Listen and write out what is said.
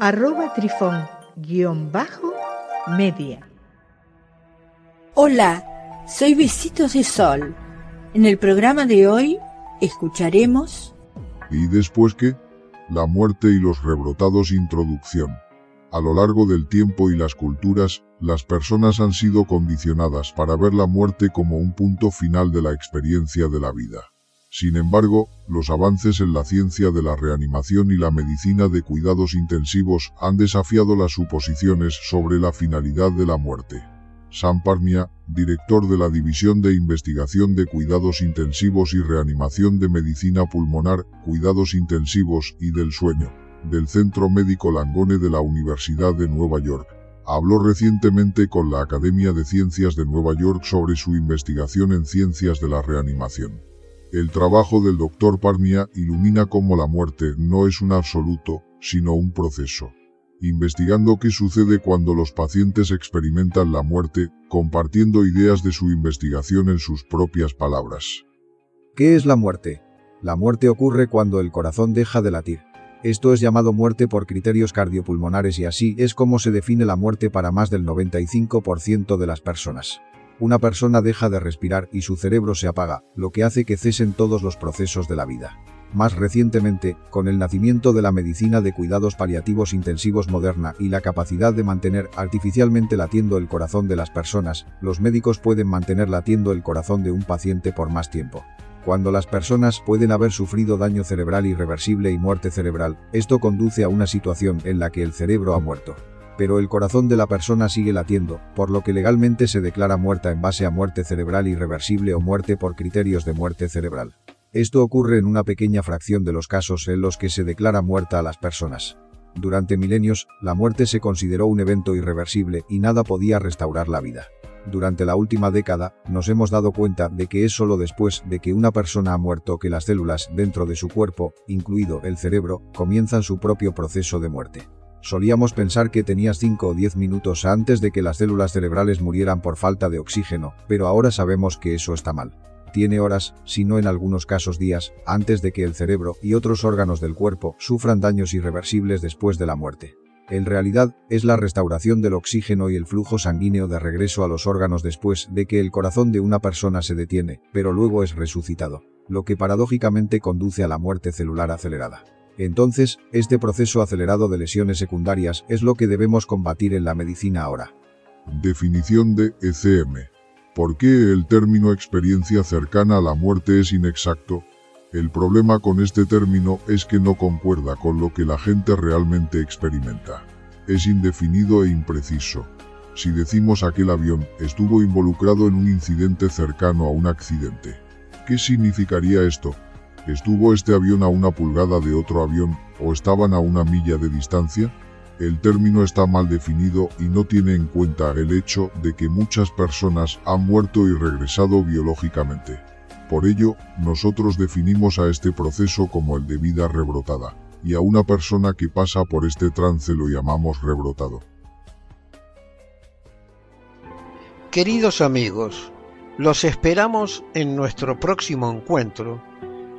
arroba trifón guion bajo media. Hola, soy Besitos de Sol. En el programa de hoy escucharemos... ¿Y después qué? La muerte y los rebrotados introducción. A lo largo del tiempo y las culturas, las personas han sido condicionadas para ver la muerte como un punto final de la experiencia de la vida. Sin embargo, los avances en la ciencia de la reanimación y la medicina de cuidados intensivos han desafiado las suposiciones sobre la finalidad de la muerte. Sam Parmia, director de la División de Investigación de Cuidados Intensivos y Reanimación de Medicina Pulmonar, Cuidados Intensivos y del Sueño, del Centro Médico Langone de la Universidad de Nueva York, habló recientemente con la Academia de Ciencias de Nueva York sobre su investigación en ciencias de la reanimación. El trabajo del Dr. Parmia ilumina cómo la muerte no es un absoluto, sino un proceso. Investigando qué sucede cuando los pacientes experimentan la muerte, compartiendo ideas de su investigación en sus propias palabras. ¿Qué es la muerte? La muerte ocurre cuando el corazón deja de latir. Esto es llamado muerte por criterios cardiopulmonares y así es como se define la muerte para más del 95% de las personas una persona deja de respirar y su cerebro se apaga, lo que hace que cesen todos los procesos de la vida. Más recientemente, con el nacimiento de la medicina de cuidados paliativos intensivos moderna y la capacidad de mantener artificialmente latiendo el corazón de las personas, los médicos pueden mantener latiendo el corazón de un paciente por más tiempo. Cuando las personas pueden haber sufrido daño cerebral irreversible y muerte cerebral, esto conduce a una situación en la que el cerebro ha muerto pero el corazón de la persona sigue latiendo, por lo que legalmente se declara muerta en base a muerte cerebral irreversible o muerte por criterios de muerte cerebral. Esto ocurre en una pequeña fracción de los casos en los que se declara muerta a las personas. Durante milenios, la muerte se consideró un evento irreversible y nada podía restaurar la vida. Durante la última década, nos hemos dado cuenta de que es solo después de que una persona ha muerto que las células dentro de su cuerpo, incluido el cerebro, comienzan su propio proceso de muerte. Solíamos pensar que tenías 5 o 10 minutos antes de que las células cerebrales murieran por falta de oxígeno, pero ahora sabemos que eso está mal. Tiene horas, si no en algunos casos días, antes de que el cerebro y otros órganos del cuerpo sufran daños irreversibles después de la muerte. En realidad, es la restauración del oxígeno y el flujo sanguíneo de regreso a los órganos después de que el corazón de una persona se detiene, pero luego es resucitado, lo que paradójicamente conduce a la muerte celular acelerada. Entonces, este proceso acelerado de lesiones secundarias es lo que debemos combatir en la medicina ahora. Definición de ECM. ¿Por qué el término experiencia cercana a la muerte es inexacto? El problema con este término es que no concuerda con lo que la gente realmente experimenta. Es indefinido e impreciso. Si decimos aquel avión estuvo involucrado en un incidente cercano a un accidente, ¿qué significaría esto? ¿Estuvo este avión a una pulgada de otro avión o estaban a una milla de distancia? El término está mal definido y no tiene en cuenta el hecho de que muchas personas han muerto y regresado biológicamente. Por ello, nosotros definimos a este proceso como el de vida rebrotada, y a una persona que pasa por este trance lo llamamos rebrotado. Queridos amigos, los esperamos en nuestro próximo encuentro